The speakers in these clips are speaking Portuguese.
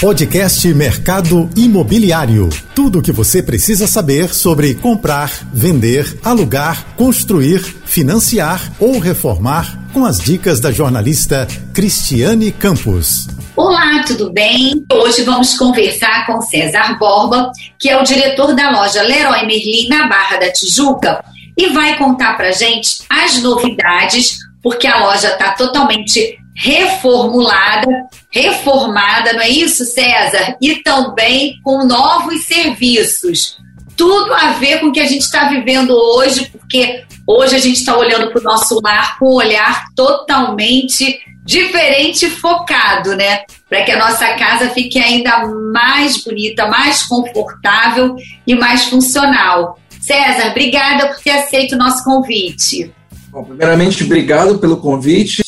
Podcast Mercado Imobiliário. Tudo o que você precisa saber sobre comprar, vender, alugar, construir, financiar ou reformar com as dicas da jornalista Cristiane Campos. Olá, tudo bem? Hoje vamos conversar com César Borba, que é o diretor da loja Leroy Merlin na Barra da Tijuca e vai contar pra gente as novidades, porque a loja está totalmente reformulada, reformada, não é isso, César? E também com novos serviços. Tudo a ver com o que a gente está vivendo hoje, porque hoje a gente está olhando para o nosso lar com um olhar totalmente diferente e focado, né? Para que a nossa casa fique ainda mais bonita, mais confortável e mais funcional. César, obrigada por ter aceito o nosso convite. Bom, primeiramente, obrigado pelo convite.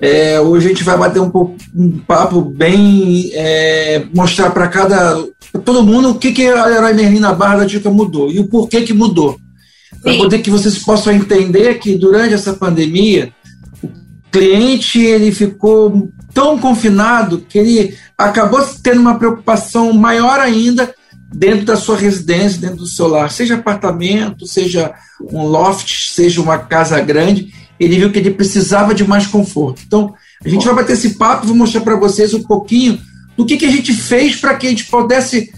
É, hoje a gente vai bater um, pouco, um papo bem. É, mostrar para cada. Pra todo mundo o que, que a Herói Merlin na Barra da Dica mudou e o porquê que mudou. Para poder que vocês possam entender que durante essa pandemia, o cliente ele ficou tão confinado que ele acabou tendo uma preocupação maior ainda dentro da sua residência, dentro do seu lar, seja apartamento, seja um loft, seja uma casa grande ele viu que ele precisava de mais conforto. Então, a gente vai bater esse papo e vou mostrar para vocês um pouquinho do que, que a gente fez para que a gente pudesse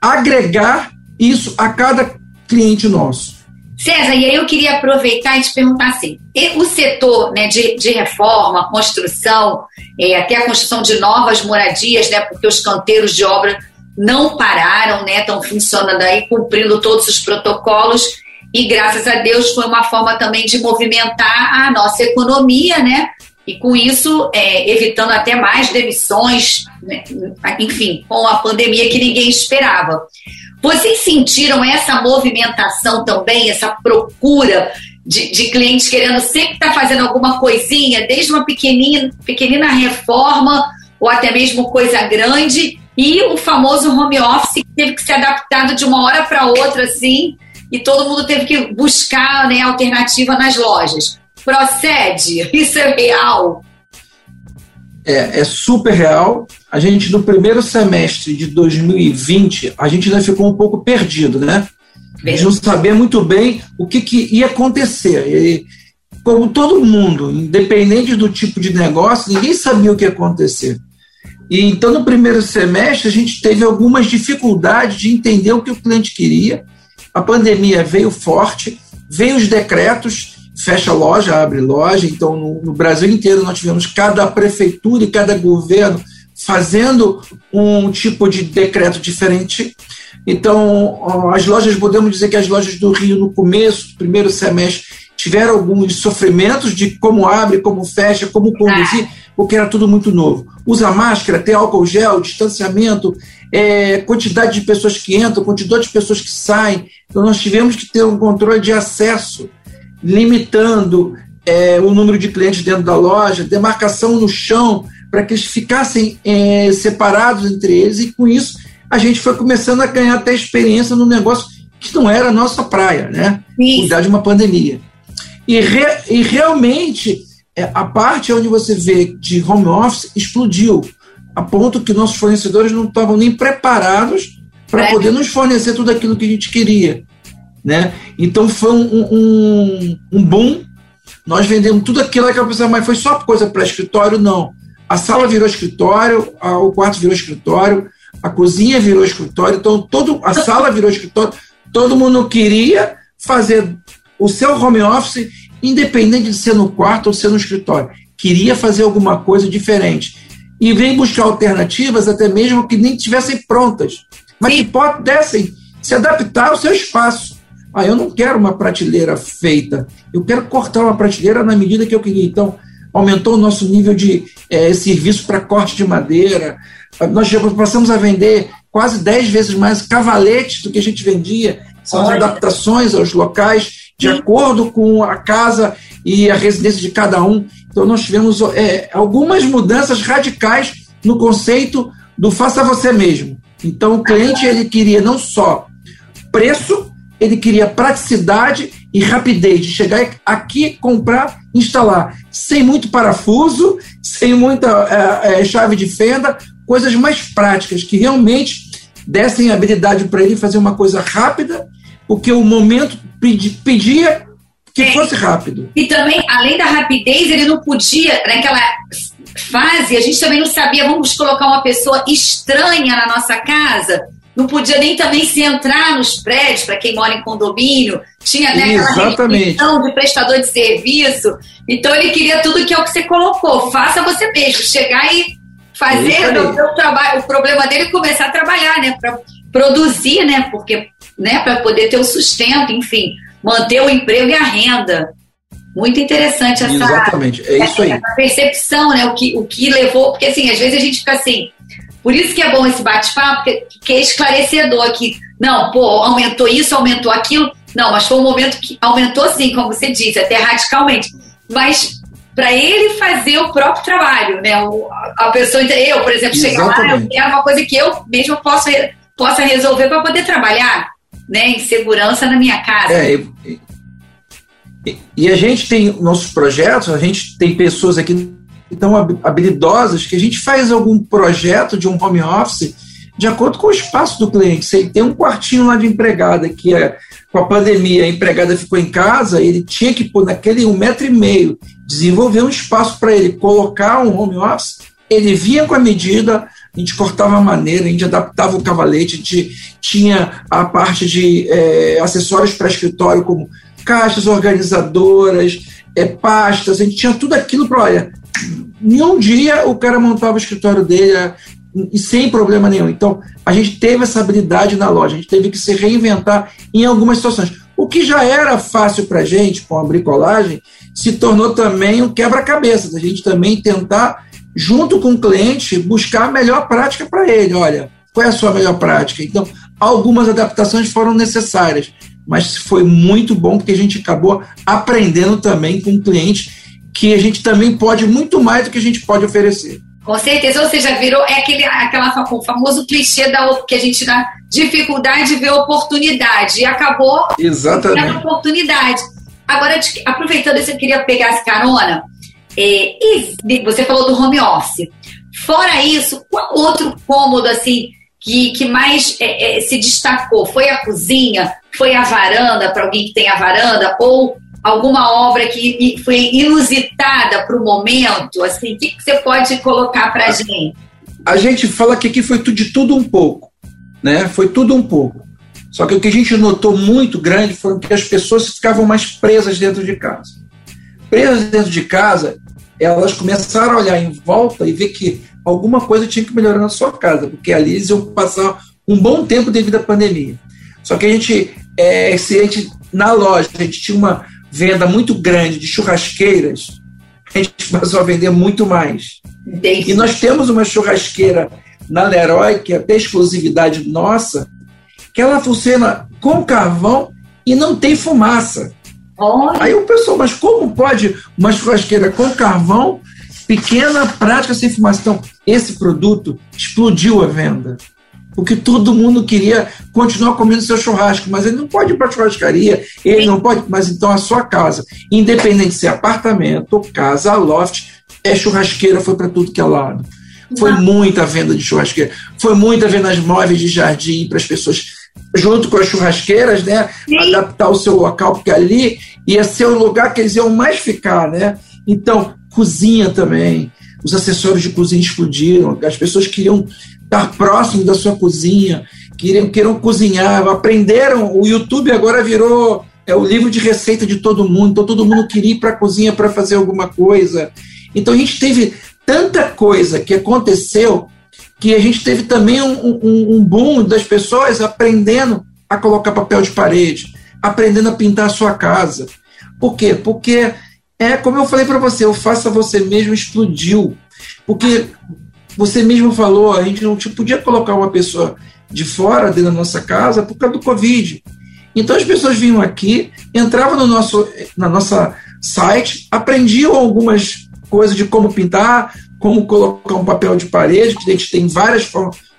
agregar isso a cada cliente nosso. César, e aí eu queria aproveitar e te perguntar assim: o setor né, de, de reforma, construção, é, até a construção de novas moradias, né, porque os canteiros de obra não pararam, né, estão funcionando aí, cumprindo todos os protocolos e graças a Deus foi uma forma também de movimentar a nossa economia, né? E com isso, é, evitando até mais demissões, né? enfim, com a pandemia que ninguém esperava. Vocês sentiram essa movimentação também, essa procura de, de clientes querendo sempre estar fazendo alguma coisinha, desde uma pequenina, pequenina reforma ou até mesmo coisa grande, e o famoso home office que teve que ser adaptado de uma hora para outra, assim, e todo mundo teve que buscar né, alternativa nas lojas. Procede? Isso é real? É, é super real. A gente, no primeiro semestre de 2020, a gente ainda ficou um pouco perdido, né? A gente não sabia muito bem o que, que ia acontecer. E, como todo mundo, independente do tipo de negócio, ninguém sabia o que ia acontecer. E então, no primeiro semestre, a gente teve algumas dificuldades de entender o que o cliente queria a pandemia veio forte, veio os decretos, fecha loja, abre loja. Então, no, no Brasil inteiro, nós tivemos cada prefeitura e cada governo fazendo um tipo de decreto diferente. Então, as lojas, podemos dizer que as lojas do Rio, no começo, primeiro semestre, tiveram alguns sofrimentos de como abre, como fecha, como conduzir, porque era tudo muito novo. Usa máscara, ter álcool gel, distanciamento, é, quantidade de pessoas que entram, quantidade de pessoas que saem. Então, nós tivemos que ter um controle de acesso, limitando é, o número de clientes dentro da loja, demarcação no chão, para que eles ficassem é, separados entre eles, e com isso a gente foi começando a ganhar até experiência no negócio que não era a nossa praia, né? Isso. Cuidar de uma pandemia. E, re, e realmente, a parte onde você vê de home office explodiu a ponto que nossos fornecedores não estavam nem preparados para é. poder nos fornecer tudo aquilo que a gente queria. Né? Então foi um, um, um boom. Nós vendemos tudo aquilo que a pessoa, mas foi só coisa para escritório? Não. A sala virou escritório, a, o quarto virou escritório, a cozinha virou escritório, então todo, a sala virou escritório. Todo mundo queria fazer o seu home office, independente de ser no quarto ou ser no escritório. Queria fazer alguma coisa diferente e vem buscar alternativas até mesmo que nem estivessem prontas, mas Sim. que pudessem se adaptar ao seu espaço. Ah, eu não quero uma prateleira feita, eu quero cortar uma prateleira na medida que eu queria. Então, aumentou o nosso nível de é, serviço para corte de madeira. Nós já passamos a vender quase 10 vezes mais cavaletes do que a gente vendia. São as adaptações aos locais, de acordo com a casa e a residência de cada um. Então, nós tivemos é, algumas mudanças radicais no conceito do faça você mesmo. Então, o cliente ele queria não só preço, ele queria praticidade e rapidez de chegar aqui, comprar, instalar, sem muito parafuso, sem muita é, é, chave de fenda, coisas mais práticas, que realmente dessem habilidade para ele fazer uma coisa rápida, porque o momento pedia que é. fosse rápido. E também, além da rapidez, ele não podia, naquela fase, a gente também não sabia, vamos colocar uma pessoa estranha na nossa casa, não podia nem também se entrar nos prédios, para quem mora em condomínio, tinha né, aquela restrição de prestador de serviço. Então ele queria tudo que é o que você colocou. Faça você mesmo, chegar e fazer o, trabalho. O problema dele começar a trabalhar, né? Para produzir, né? Porque, né, para poder ter o sustento, enfim, manter o emprego e a renda. Muito interessante essa, Exatamente, é isso aí. essa percepção, né? O que, o que levou, porque assim, às vezes a gente fica assim, por isso que é bom esse bate-papo, porque, que é esclarecedor que, não, pô, aumentou isso, aumentou aquilo. Não, mas foi um momento que aumentou sim, como você disse, até radicalmente. Mas para ele fazer o próprio trabalho, né? O, a pessoa, eu, por exemplo, chegar lá, eu quero uma coisa que eu mesmo posso, possa resolver para poder trabalhar, né? Em segurança na minha casa. É, e, e, e a gente tem nossos projetos, a gente tem pessoas aqui tão habilidosas que a gente faz algum projeto de um home office de acordo com o espaço do cliente. Se tem um quartinho lá de empregada que é com a pandemia a empregada ficou em casa, ele tinha que pôr naquele um metro e meio desenvolver um espaço para ele colocar um home office. Ele vinha com a medida, a gente cortava a maneira, a gente adaptava o cavalete, a gente tinha a parte de é, acessórios para escritório, como caixas organizadoras, é, pastas, a gente tinha tudo aquilo para, olha, em um dia o cara montava o escritório dele e sem problema nenhum. Então, a gente teve essa habilidade na loja, a gente teve que se reinventar em algumas situações. O que já era fácil para a gente, com a bricolagem, se tornou também um quebra-cabeças. A gente também tentar, junto com o cliente, buscar a melhor prática para ele. Olha, qual é a sua melhor prática? Então, algumas adaptações foram necessárias, mas foi muito bom porque a gente acabou aprendendo também com o cliente que a gente também pode muito mais do que a gente pode oferecer. Com certeza, ou seja, virou é aquele aquela, o famoso clichê da que a gente dá dificuldade de ver oportunidade e acabou Exatamente. oportunidade. Agora, aproveitando isso, eu queria pegar essa carona. É, você falou do home office. Fora isso, qual outro cômodo assim que, que mais é, é, se destacou? Foi a cozinha? Foi a varanda para alguém que tem a varanda? Ou alguma obra que foi inusitada para o momento? Assim, o que, que você pode colocar para a gente? A gente fala que aqui foi de tudo um pouco, né? Foi tudo um pouco. Só que o que a gente notou muito grande foi que as pessoas ficavam mais presas dentro de casa. Presas dentro de casa, elas começaram a olhar em volta e ver que alguma coisa tinha que melhorar na sua casa, porque ali eles iam passar um bom tempo devido à pandemia. Só que a gente, é, se a gente na loja, a gente tinha uma venda muito grande de churrasqueiras, a gente passou a vender muito mais. Entendi. E nós temos uma churrasqueira na Leroy, que é até exclusividade nossa, que ela funciona com carvão e não tem fumaça. Olha. Aí o pessoal, mas como pode uma churrasqueira com carvão, pequena, prática, sem fumaça? Então, esse produto explodiu a venda porque todo mundo queria continuar comendo seu churrasco, mas ele não pode ir para a churrascaria, ele não pode, mas então a sua casa, independente se é apartamento, casa, loft, é churrasqueira, foi para tudo que é lado. Foi muita venda de churrasqueira, foi muita venda de móveis de jardim para as pessoas, junto com as churrasqueiras, né? Sim. Adaptar o seu local, porque ali ia ser o lugar que eles iam mais ficar, né? Então, cozinha também. Os acessórios de cozinha explodiram, as pessoas queriam estar próximo da sua cozinha, queiram, queiram cozinhar, aprenderam. O YouTube agora virou é o livro de receita de todo mundo, então todo mundo queria ir para a cozinha para fazer alguma coisa. Então a gente teve tanta coisa que aconteceu que a gente teve também um, um, um boom das pessoas aprendendo a colocar papel de parede, aprendendo a pintar a sua casa. Por quê? Porque é como eu falei para você, o faça você mesmo explodiu. Porque você mesmo falou, a gente não podia colocar uma pessoa de fora dentro da nossa casa por causa do Covid. Então as pessoas vinham aqui, entravam no nosso na nossa site, aprendiam algumas coisas de como pintar, como colocar um papel de parede, que a gente tem várias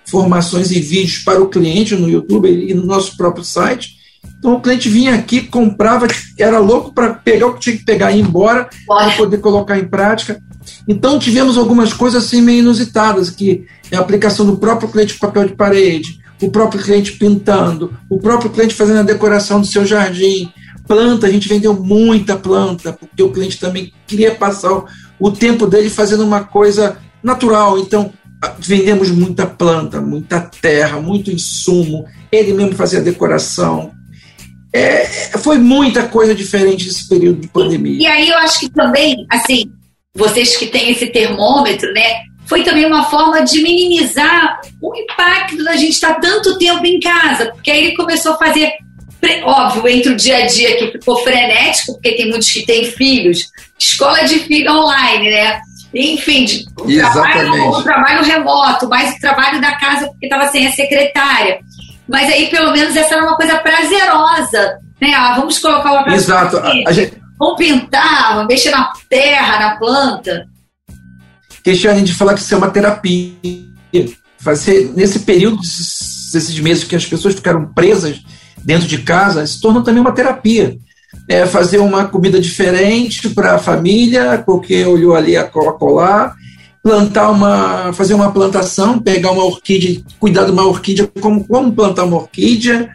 formações e vídeos para o cliente no YouTube e no nosso próprio site. Então o cliente vinha aqui, comprava, era louco para pegar o que tinha que pegar e ir embora, para poder colocar em prática Então tivemos algumas coisas assim meio inusitadas, que é a aplicação do próprio cliente papel de parede, o próprio cliente pintando, o próprio cliente fazendo a decoração do seu jardim, planta, a gente vendeu muita planta, porque o cliente também queria passar o tempo dele fazendo uma coisa natural. Então, vendemos muita planta, muita terra, muito insumo. Ele mesmo fazia decoração. É, foi muita coisa diferente nesse período de pandemia. E, aí eu acho que também, assim, vocês que têm esse termômetro, né? Foi também uma forma de minimizar o impacto da gente estar tanto tempo em casa, porque aí ele começou a fazer óbvio, entre o dia a dia que ficou frenético, porque tem muitos que têm filhos, escola de filho online, né? Enfim, o trabalho, o trabalho remoto, mais o trabalho da casa, porque estava sem a secretária. Mas aí, pelo menos, essa era uma coisa prazerosa, né? Ah, vamos colocar uma Exato. A gente... Vamos pintar, mexer na terra, na planta. Cristiane, a gente fala que isso é uma terapia. Fazer, nesse período, desses meses que as pessoas ficaram presas dentro de casa, se torna também uma terapia. É fazer uma comida diferente para a família, porque olhou ali a colar, plantar uma, fazer uma plantação, pegar uma orquídea, cuidar de uma orquídea, como, como plantar uma orquídea,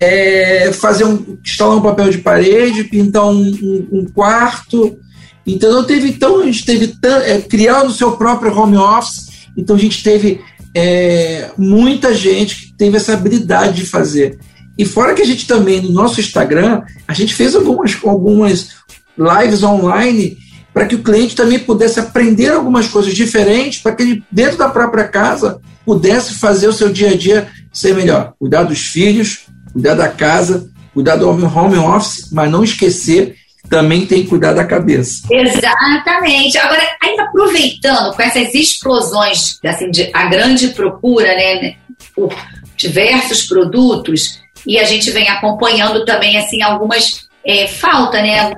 é, fazer um, instalar um papel de parede, pintar um, um, um quarto. Então teve então a gente teve é, criar o seu próprio home office. Então a gente teve é, muita gente que teve essa habilidade de fazer. E fora que a gente também, no nosso Instagram, a gente fez algumas, algumas lives online para que o cliente também pudesse aprender algumas coisas diferentes, para que ele, dentro da própria casa, pudesse fazer o seu dia a dia ser melhor. Cuidar dos filhos, cuidar da casa, cuidar do home office, mas não esquecer também tem que cuidar da cabeça. Exatamente. Agora, ainda aproveitando com essas explosões, assim, de, a grande procura, né, por diversos produtos, e a gente vem acompanhando também assim algumas é, falta, né,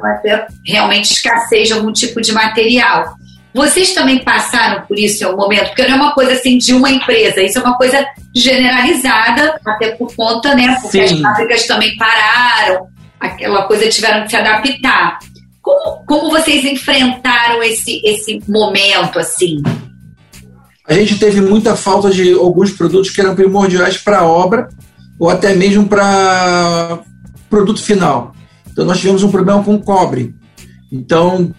realmente escassez de algum tipo de material. Vocês também passaram por isso em algum momento, porque não é uma coisa assim de uma empresa, isso é uma coisa generalizada, até por conta, né, porque Sim. as fábricas também pararam, aquela coisa tiveram que se adaptar. Como, como vocês enfrentaram esse, esse momento assim? A gente teve muita falta de alguns produtos que eram primordiais para a obra, ou até mesmo para produto final. Então, nós tivemos um problema com cobre. Então,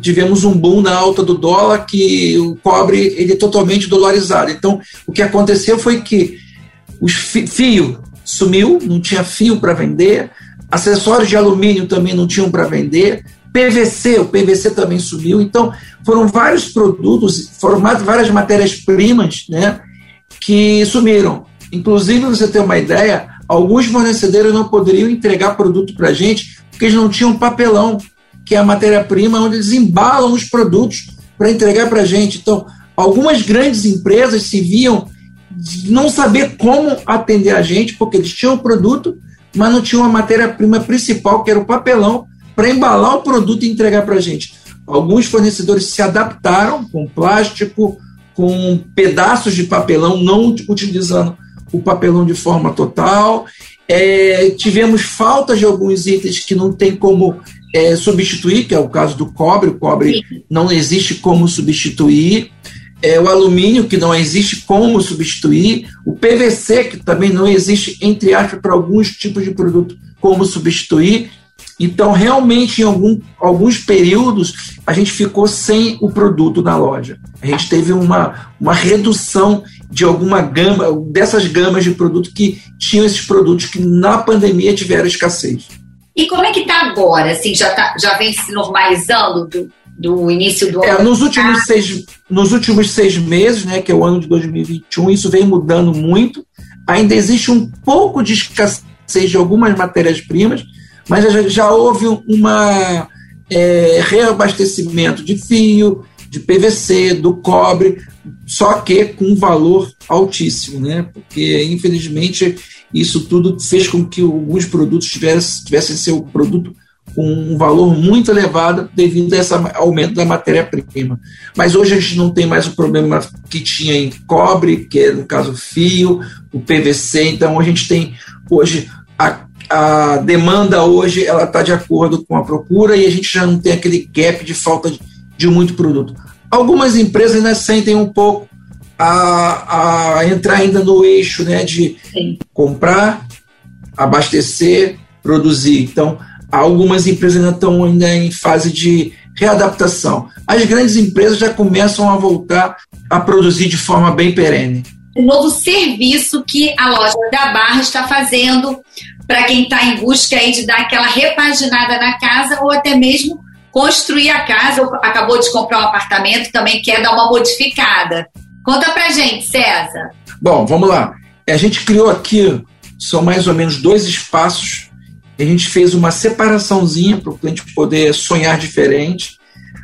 tivemos um boom na alta do dólar que o cobre ele é totalmente dolarizado. Então, o que aconteceu foi que o fio sumiu, não tinha fio para vender, acessórios de alumínio também não tinham para vender, PVC, o PVC também sumiu. Então, foram vários produtos, foram várias matérias-primas né, que sumiram. Inclusive, você ter uma ideia, alguns fornecedores não poderiam entregar produto para a gente porque eles não tinham papelão, que é a matéria-prima onde eles embalam os produtos para entregar para a gente. Então, algumas grandes empresas se viam não saber como atender a gente, porque eles tinham o produto, mas não tinham a matéria-prima principal, que era o papelão, para embalar o produto e entregar para a gente. Alguns fornecedores se adaptaram com plástico, com pedaços de papelão, não utilizando o papelão de forma total. É, tivemos faltas de alguns itens que não tem como é, substituir, que é o caso do cobre. O cobre Sim. não existe como substituir. É, o alumínio, que não existe como substituir. O PVC, que também não existe, entre aspas, para alguns tipos de produto, como substituir. Então, realmente, em algum, alguns períodos, a gente ficou sem o produto na loja. A gente teve uma, uma redução de alguma gama, dessas gamas de produto que tinham esses produtos que na pandemia tiveram escassez. E como é que está agora? Assim, já, tá, já vem se normalizando do, do início do ano? É, nos, últimos seis, nos últimos seis meses, né, que é o ano de 2021, isso vem mudando muito. Ainda existe um pouco de escassez de algumas matérias-primas, mas já, já houve uma é, reabastecimento de fio, de PVC, do cobre, só que com um valor altíssimo, né? Porque, infelizmente, isso tudo fez com que alguns produtos tivessem, tivessem seu produto com um valor muito elevado devido a esse aumento da matéria-prima. Mas hoje a gente não tem mais o problema que tinha em cobre, que é, no caso, fio, o PVC. Então, a gente tem hoje a a demanda hoje ela está de acordo com a procura e a gente já não tem aquele gap de falta de, de muito produto. Algumas empresas ainda sentem um pouco a, a entrar ainda no eixo né, de Sim. comprar, abastecer, produzir. Então, algumas empresas ainda estão ainda em fase de readaptação. As grandes empresas já começam a voltar a produzir de forma bem perene. O novo serviço que a loja da Barra está fazendo para quem está em busca aí de dar aquela repaginada na casa ou até mesmo construir a casa, ou acabou de comprar um apartamento, também quer dar uma modificada. Conta pra gente, César. Bom, vamos lá. A gente criou aqui, são mais ou menos dois espaços. A gente fez uma separaçãozinha para o cliente poder sonhar diferente.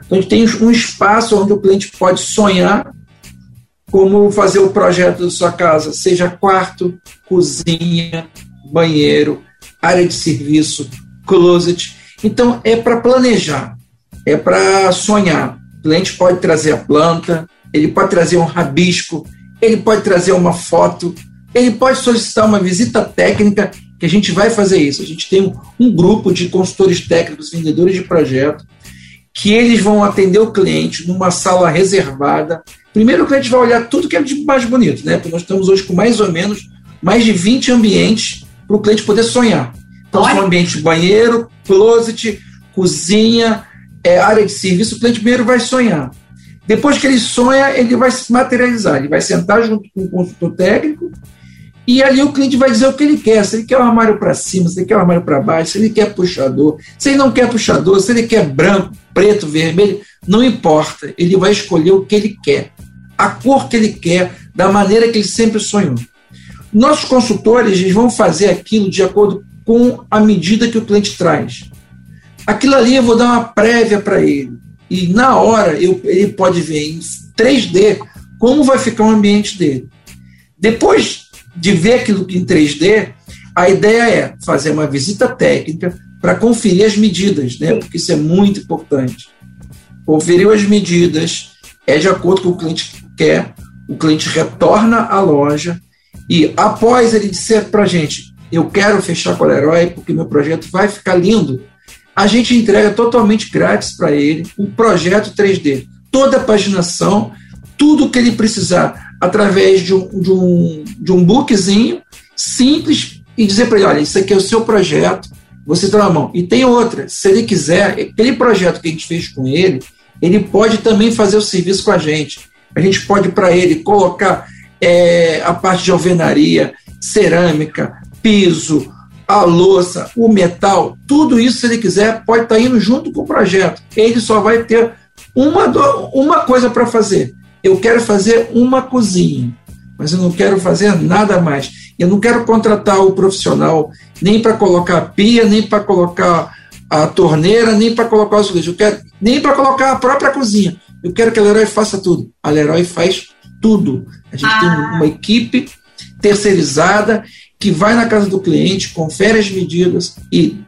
Então, a gente tem um espaço onde o cliente pode sonhar como fazer o projeto da sua casa, seja quarto, cozinha, banheiro, área de serviço, closet. Então, é para planejar, é para sonhar. O cliente pode trazer a planta, ele pode trazer um rabisco, ele pode trazer uma foto, ele pode solicitar uma visita técnica, que a gente vai fazer isso. A gente tem um, grupo de consultores técnicos, vendedores de projeto, que eles vão atender o cliente numa sala reservada. Primeiro o cliente vai olhar tudo que é de mais bonito, né? Porque nós estamos hoje com mais ou menos mais de 20 ambientes para o cliente poder sonhar. Então, são ambientes de banheiro, closet, cozinha, é, área de serviço, o cliente primeiro vai sonhar. Depois que ele sonha, ele vai se materializar, ele vai sentar junto com o consultor técnico e ali o cliente vai dizer o que ele quer, se ele quer o armário para cima, se ele quer o armário para baixo, se ele quer puxador, se ele não quer puxador, se ele quer branco, preto, vermelho, não importa, ele vai escolher o que ele quer, a cor que ele quer, da maneira que ele sempre sonhou. Nossos consultores eles vão fazer aquilo de acordo com a medida que o cliente traz. Aquilo ali eu vou dar uma prévia para ele. E na hora eu, ele pode ver em 3D como vai ficar o ambiente dele. Depois de ver aquilo em 3D, a ideia é fazer uma visita técnica para conferir as medidas, né? porque isso é muito importante. Conferiu as medidas, é de acordo com o cliente quer, o cliente retorna à loja e após ele disser para a gente, eu quero fechar com a Leroy porque meu projeto vai ficar lindo, a gente entrega totalmente grátis para ele um projeto 3D, toda a paginação, tudo que ele precisar, através de um, de um, de um bookzinho simples e dizer para ele: olha, isso aqui é o seu projeto, você está na mão. E tem outra, se ele quiser, aquele projeto que a gente fez com ele, ele pode também fazer o serviço com a gente. A gente pode para ele colocar é, a parte de alvenaria, cerâmica, piso, a louça, o metal, tudo isso, se ele quiser, pode estar tá indo junto com o projeto. Ele só vai ter uma, uma coisa para fazer. Eu quero fazer uma cozinha, mas eu não quero fazer nada mais. Eu não quero contratar o profissional nem para colocar a pia, nem para colocar a torneira, nem para colocar os Eu quero nem para colocar a própria cozinha. Eu quero que a Leroy faça tudo. A Leroy faz tudo. A gente ah. tem uma equipe terceirizada que vai na casa do cliente, confere as medidas e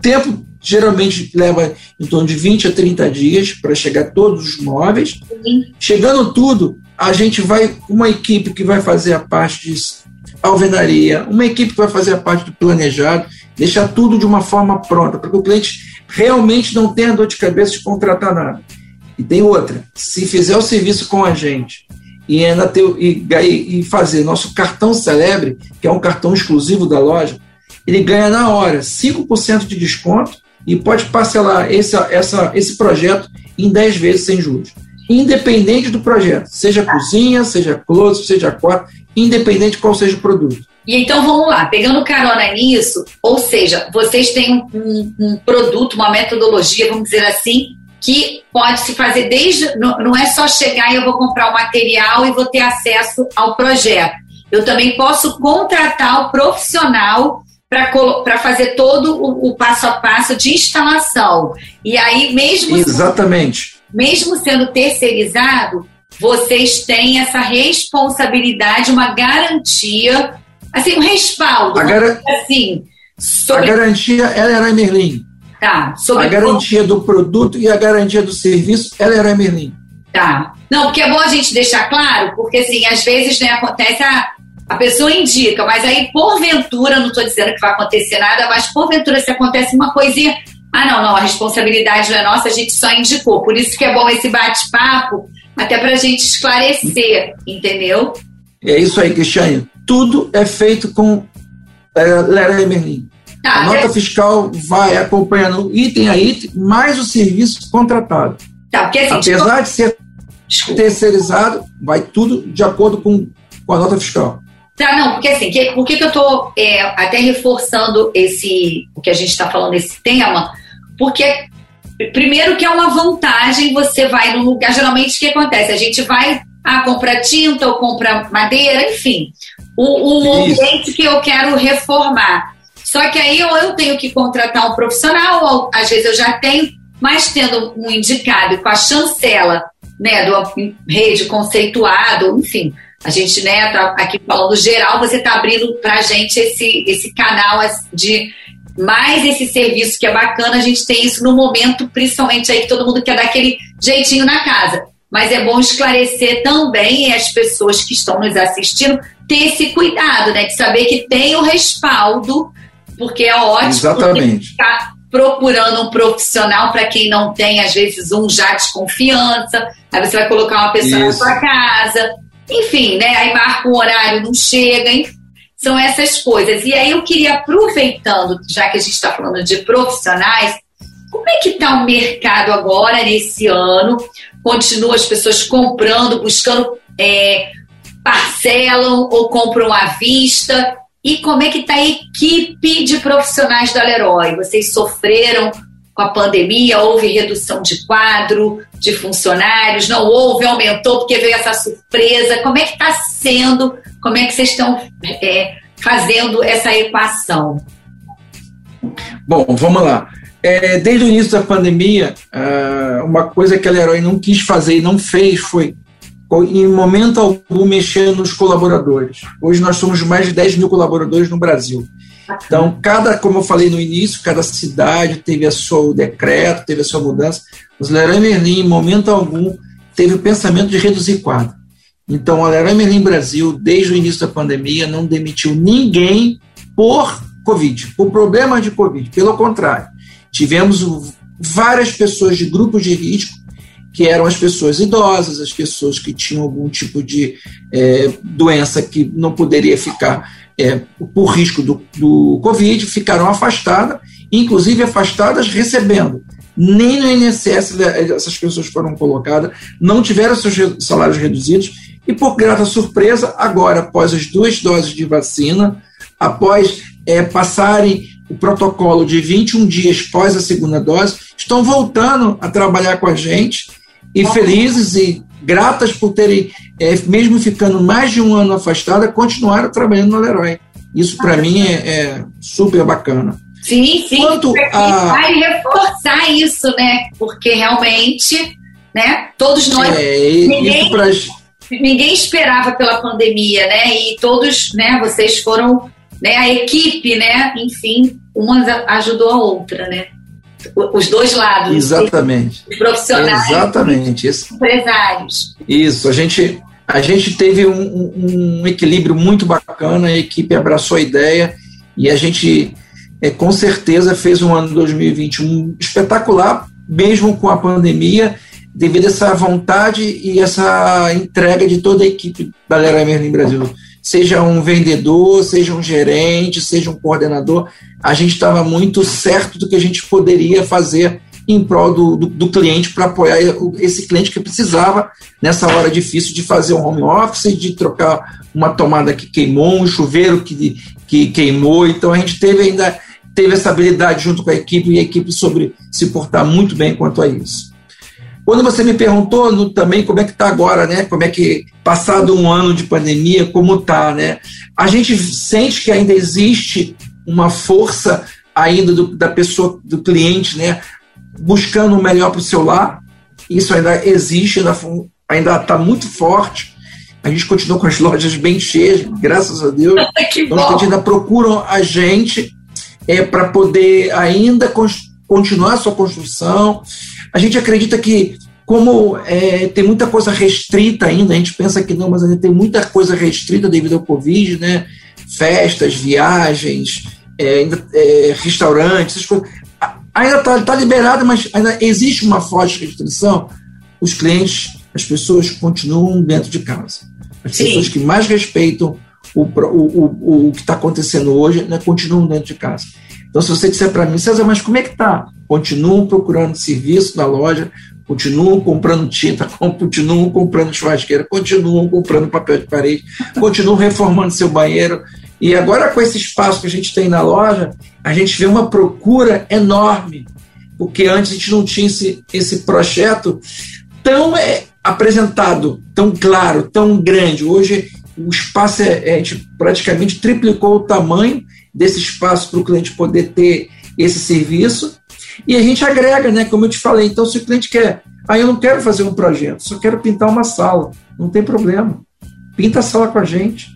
tempo geralmente leva em torno de 20 a 30 dias para chegar todos os móveis. Chegando tudo, a gente vai uma equipe que vai fazer a parte de alvenaria, uma equipe que vai fazer a parte do planejado, deixar tudo de uma forma pronta, para que o cliente realmente não tenha dor de cabeça de contratar nada. E tem outra, se fizer o serviço com a gente e, ainda ter, e, e fazer nosso cartão celebre, que é um cartão exclusivo da loja, ele ganha na hora 5% de desconto e pode parcelar esse, essa, esse projeto em 10 vezes sem juros. Independente do projeto, seja cozinha, seja close, seja quarto, independente qual seja o produto. E então vamos lá, pegando carona nisso, ou seja, vocês têm um, um produto, uma metodologia, vamos dizer assim, que pode se fazer desde. Não, é só chegar e eu vou comprar o material e vou ter acesso ao projeto. Eu também posso contratar o profissional para fazer todo o, o, passo a passo de instalação. E aí, mesmo. Exatamente. mesmo sendo terceirizado, vocês têm essa responsabilidade, uma garantia, assim, um respaldo. A, gar... assim, sobre... a garantia ela era Merlin. Tá. Sobre a garantia do produto e a garantia do serviço, ela era Merlin. Tá. Não, porque é bom a gente deixar claro, porque assim, às vezes né, acontece, ah, a pessoa indica, mas aí porventura, não estou dizendo que vai acontecer nada, mas porventura se acontece uma coisinha, ah, não, não, a responsabilidade não é nossa, a gente só indicou. Por isso que é bom esse bate-papo, até para a gente esclarecer, entendeu? É isso aí, Cristiane. Tudo é feito com é, Merlin. Tá, a nota é... fiscal vai acompanhando item a item, mais o serviço contratado. Tá, porque, assim, Apesar de ser Desculpa. terceirizado, vai tudo de acordo com, com a nota fiscal. Tá, não, porque assim, que, por que, que eu estou é, até reforçando esse, o que a gente está falando desse tema? Porque, primeiro, que é uma vantagem, você vai num lugar, geralmente o que acontece? A gente vai, ah, compra tinta ou compra madeira, enfim, o, o ambiente que eu quero reformar. Só que aí ou eu tenho que contratar um profissional, ou às vezes eu já tenho, mas tendo um indicado com a chancela né, do rede conceituado, enfim, a gente, né, tá aqui falando geral, você está abrindo para a gente esse, esse canal de mais esse serviço que é bacana, a gente tem isso no momento, principalmente aí que todo mundo quer dar aquele jeitinho na casa. Mas é bom esclarecer também as pessoas que estão nos assistindo ter esse cuidado, né? De saber que tem o respaldo, porque é ótimo Exatamente. ficar procurando um profissional para quem não tem, às vezes, um já de confiança. Aí você vai colocar uma pessoa Isso. na sua casa. Enfim, né? Aí marca um horário, não chega, enfim, são essas coisas. E aí eu queria, aproveitando, já que a gente está falando de profissionais, como é que está o mercado agora, nesse ano? Continua as pessoas comprando, buscando, é, parcelam ou compram à vista? E como é que está a equipe de profissionais da Leroy? Vocês sofreram com a pandemia, houve redução de quadro, de funcionários, não houve, aumentou porque veio essa surpresa. Como é que está sendo? Como é que vocês estão é, fazendo essa equação? Bom, vamos lá. É, desde o início da pandemia, ah, uma coisa que a Leroy não quis fazer e não fez foi, em momento algum, mexer nos colaboradores. Hoje nós somos mais de 10 mil colaboradores no Brasil. Então, cada, como eu falei no início, cada cidade teve a seu decreto, teve a sua mudança. Os Leroy Merlin, em momento algum, teve o pensamento de reduzir quadro. Então, a Leroy Merlin Brasil, desde o início da pandemia, não demitiu ninguém por Covid, por problemas de Covid. Pelo contrário, tivemos várias pessoas de grupos de risco, que eram as pessoas idosas, as pessoas que tinham algum tipo de é, doença que não poderia ficar é, por risco do, do Covid, ficaram afastadas, inclusive afastadas recebendo. Nem no INSS essas pessoas foram colocadas, não tiveram seus salários reduzidos, e por grata surpresa, agora, após as duas doses de vacina, após é, passarem o protocolo de 21 dias pós a segunda dose, estão voltando a trabalhar com a gente e felizes e gratas por terem, é, mesmo ficando mais de um ano afastada, continuaram trabalhando no Leroy. Isso para mim é, é, super bacana. Sim, sim. Quanto a... Vai reforçar isso, né? Porque realmente, né? Todos nós. É, ninguém, pra... ninguém esperava pela pandemia, né? E todos, né? Vocês foram, né? A equipe, né? Enfim, uma ajudou a outra, né? Os dois lados. Exatamente. Os profissionais. Exatamente. Os empresários. Isso. A gente, a gente teve um, um, equilíbrio muito bacana, a equipe abraçou a ideia e a gente, é, com certeza, fez um ano 2021 espetacular, mesmo com a pandemia, devido a essa vontade e essa entrega de toda a equipe da Leroy Merlin Brasil seja um vendedor, seja um gerente, seja um coordenador, a gente estava muito certo do que a gente poderia fazer em prol do, do, do cliente para apoiar esse cliente que precisava nessa hora difícil de fazer um home office, de trocar uma tomada que queimou, um chuveiro que, que queimou. Então a gente teve ainda teve essa habilidade junto com a equipe e a equipe sobre se portar muito bem quanto a isso. Quando você me perguntou no, também como é que está agora, né? Como é que, passado um ano de pandemia, como está, né? A gente sente que ainda existe uma força ainda do, da pessoa, do cliente, né? Buscando o melhor para o seu lar. Isso ainda existe, ainda está muito forte. A gente continua com as lojas bem cheias, graças a Deus. que então, bom. ainda procuram a gente é, para poder ainda continuar a sua construção. A gente acredita que, como é, tem muita coisa restrita ainda, a gente pensa que não, mas ainda tem muita coisa restrita devido ao Covid, né? Festas, viagens, é, é, restaurantes, essas coisas. Ainda está tá liberado, mas ainda existe uma forte restrição. Os clientes, as pessoas continuam dentro de casa. As Sim. pessoas que mais respeitam o, o, o, o que está acontecendo hoje né, continuam dentro de casa. Então, se você disser para mim, César, mas como é que está? Continuam procurando serviço na loja, continuam comprando tinta, continuam comprando churrasqueira, continuam comprando papel de parede, continuam reformando seu banheiro. E agora, com esse espaço que a gente tem na loja, a gente vê uma procura enorme, porque antes a gente não tinha esse, esse projeto tão é, apresentado, tão claro, tão grande. Hoje, o espaço, é, é, a gente praticamente triplicou o tamanho desse espaço para o cliente poder ter esse serviço. E a gente agrega, né? Como eu te falei, então se o cliente quer, ah, eu não quero fazer um projeto, só quero pintar uma sala, não tem problema. Pinta a sala com a gente.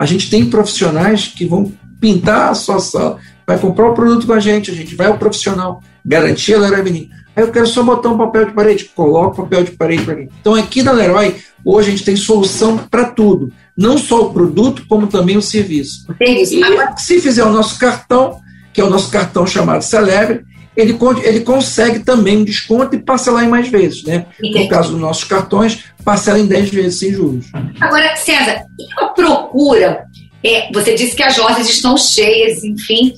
A gente tem profissionais que vão pintar a sua sala, vai comprar o produto com a gente, a gente vai ao profissional, garantia Leroy Menino. Aí eu quero só botar um papel de parede, coloca o papel de parede para mim. Então aqui na Leroy, hoje a gente tem solução para tudo não só o produto, como também o serviço. E se fizer o nosso cartão, que é o nosso cartão chamado Celebre, ele, ele consegue também um desconto e parcelar em mais vezes, né? Entendi. No caso dos nossos cartões, parcela em 10 vezes sem juros. Agora, César, e a procura? É, você disse que as lojas estão cheias, enfim.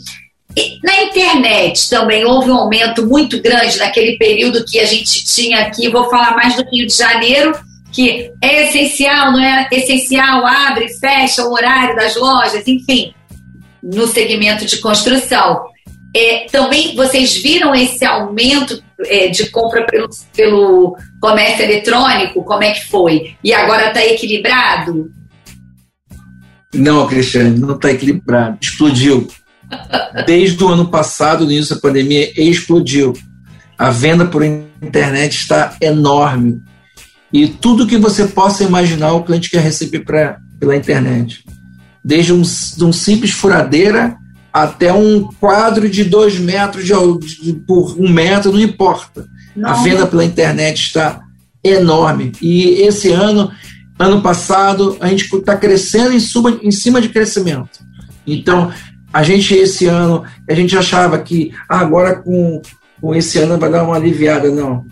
Na internet também houve um aumento muito grande naquele período que a gente tinha aqui, vou falar mais do Rio de Janeiro, que é essencial, não é essencial, abre, fecha o horário das lojas, enfim, no segmento de construção. É, também vocês viram esse aumento é, de compra pelo, pelo comércio eletrônico? Como é que foi? E agora está equilibrado? Não, Cristiane, não está equilibrado. Explodiu. Desde o ano passado, no início da pandemia, explodiu. A venda por internet está enorme. E tudo que você possa imaginar, o cliente quer receber pra, pela internet. Desde um, de um simples furadeira até um quadro de dois metros de, de, por um metro, não importa. Não. A venda pela internet está enorme. E esse ano, ano passado, a gente está crescendo em, suba, em cima de crescimento. Então, a gente esse ano, a gente achava que ah, agora com, com esse ano vai dar uma aliviada. Não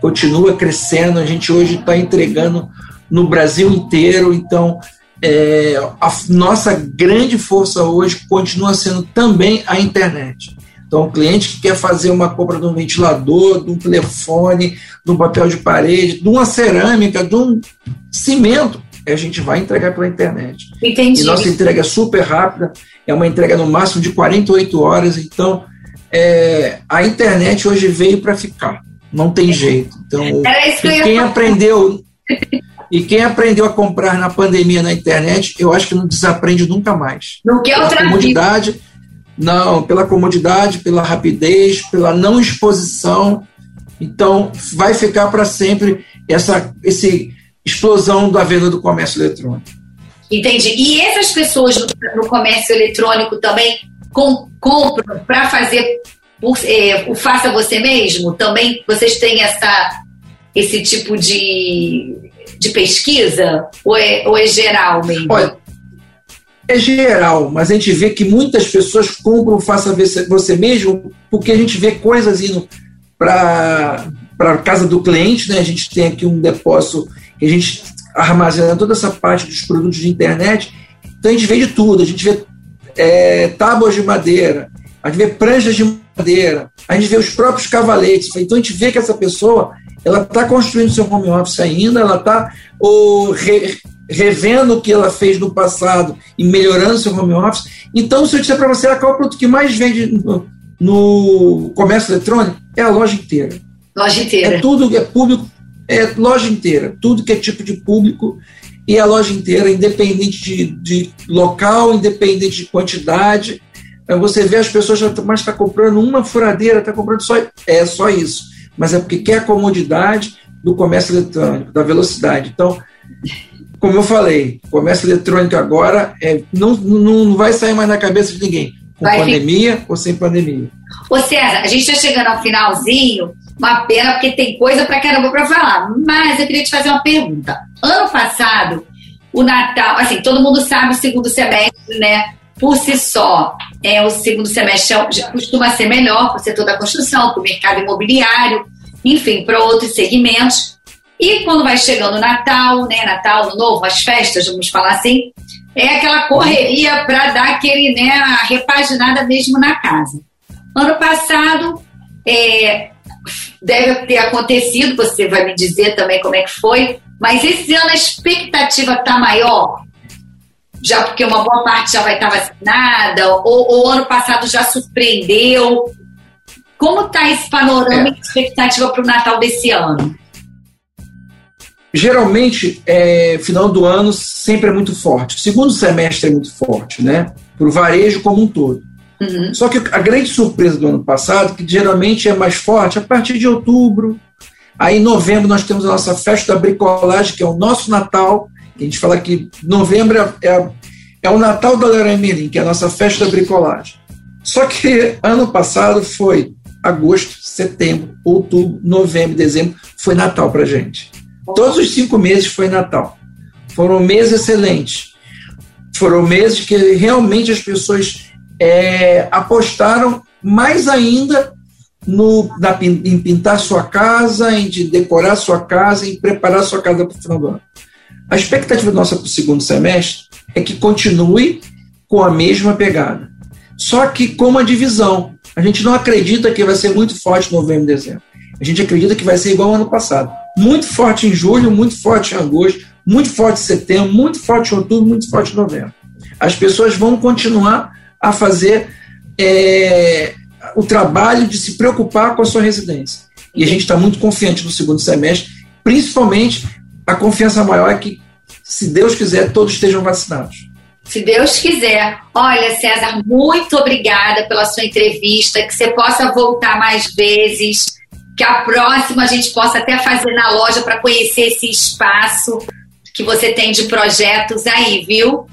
continua crescendo. A gente hoje está entregando no Brasil inteiro, então é, a nossa grande força hoje continua sendo também a internet. Então, o cliente que quer fazer uma compra de um ventilador, de um telefone, de um papel de parede, de uma cerâmica, de um cimento, a gente vai entregar pela internet. Entendi. E nossa entrega é super rápida, é uma entrega no máximo de 48 horas. Então, é, a internet hoje veio para ficar. Não tem jeito. Então, que quem aprendeu e quem aprendeu a comprar na pandemia na internet, eu acho que não desaprende nunca mais. Não quer outra comodidade. Vida. Não, pela comodidade, pela rapidez, pela não exposição. Então, vai ficar para sempre essa esse explosão da venda do comércio eletrônico. Entendi. E essas pessoas no, no comércio eletrônico também com, compram para fazer por, é, o faça você mesmo? Também vocês têm essa, esse tipo de, de pesquisa? Ou é, ou é geral mesmo? Olha, é geral, mas a gente vê que muitas pessoas compram faça você mesmo porque a gente vê coisas indo para a casa do cliente, né? A gente tem aqui um depósito que a gente armazena toda essa parte dos produtos de internet. Então a gente vê de tudo, a gente vê é, tábuas de madeira, a gente vê pranchas de madeira, a gente vê os próprios cavaletes. Então a gente vê que essa pessoa ela está construindo seu home office ainda, ela está re, revendo o que ela fez no passado e melhorando seu home office. Então, se eu disser para você ah, qual é o produto que mais vende no, no comércio eletrônico, é a loja inteira. Loja inteira. É tudo que é público, é loja inteira, tudo que é tipo de público e a loja inteira, independente de, de local, independente de quantidade, você vê as pessoas já mais está comprando uma furadeira, está comprando só é só isso, mas é porque quer a comodidade do comércio eletrônico, da velocidade. Então, como eu falei, comércio eletrônico agora é, não, não vai sair mais na cabeça de ninguém, com vai pandemia ficar. ou sem pandemia. Ô César, a gente está chegando ao finalzinho, uma pena porque tem coisa para caramba para falar, mas eu queria te fazer uma pergunta. Ano passado, o Natal, assim, todo mundo sabe o segundo semestre, né? Por si só, é, o segundo semestre é costuma ser melhor para o setor da construção, para o mercado imobiliário, enfim, para outros segmentos. E quando vai chegando o Natal, né, Natal, Novo, as festas, vamos falar assim, é aquela correria para dar aquele, né, a repaginada mesmo na casa. Ano passado, é, deve ter acontecido, você vai me dizer também como é que foi, mas esse ano a expectativa está maior? Já porque uma boa parte já vai estar vacinada, ou o ano passado já surpreendeu? Como está esse panorama é. e expectativa para o Natal desse ano? Geralmente, é, final do ano sempre é muito forte. O segundo semestre é muito forte, né? Para o varejo como um todo. Uhum. Só que a grande surpresa do ano passado, que geralmente é mais forte a partir de outubro. Aí em novembro nós temos a nossa festa da bricolagem, que é o nosso Natal. A gente fala que novembro é, é, é o Natal da Leroy Merlin, que é a nossa festa da bricolagem. Só que ano passado foi agosto, setembro, outubro, novembro, dezembro, foi Natal para gente. Todos os cinco meses foi Natal. Foram meses excelentes. Foram meses que realmente as pessoas é, apostaram mais ainda no, na, em pintar sua casa, em de decorar sua casa, em preparar sua casa para o final do ano. A expectativa nossa para o segundo semestre é que continue com a mesma pegada. Só que com uma divisão. A gente não acredita que vai ser muito forte em novembro e dezembro. A gente acredita que vai ser igual ao ano passado. Muito forte em julho, muito forte em agosto, muito forte em setembro, muito forte em outubro, muito forte em novembro. As pessoas vão continuar a fazer é, o trabalho de se preocupar com a sua residência. E a gente está muito confiante no segundo semestre, principalmente a confiança maior é que, se Deus quiser, todos estejam vacinados. Se Deus quiser. Olha, César, muito obrigada pela sua entrevista, que você possa voltar mais vezes, que a próxima a gente possa até fazer na loja para conhecer esse espaço que você tem de projetos aí, viu?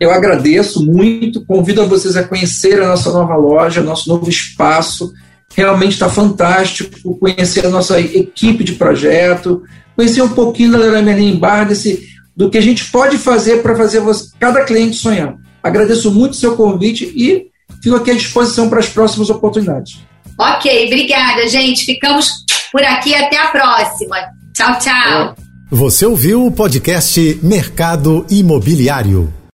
Eu agradeço muito, convido a vocês a conhecer a nossa nova loja, nosso novo espaço. Realmente está fantástico conhecer a nossa equipe de projeto, conhecer um pouquinho da Leroy Merlin Bar, desse, do que a gente pode fazer para fazer você, cada cliente sonhar. Agradeço muito o seu convite e fico aqui à disposição para as próximas oportunidades. Ok, obrigada, gente. Ficamos por aqui. Até a próxima. Tchau, tchau. Você ouviu o podcast Mercado Imobiliário.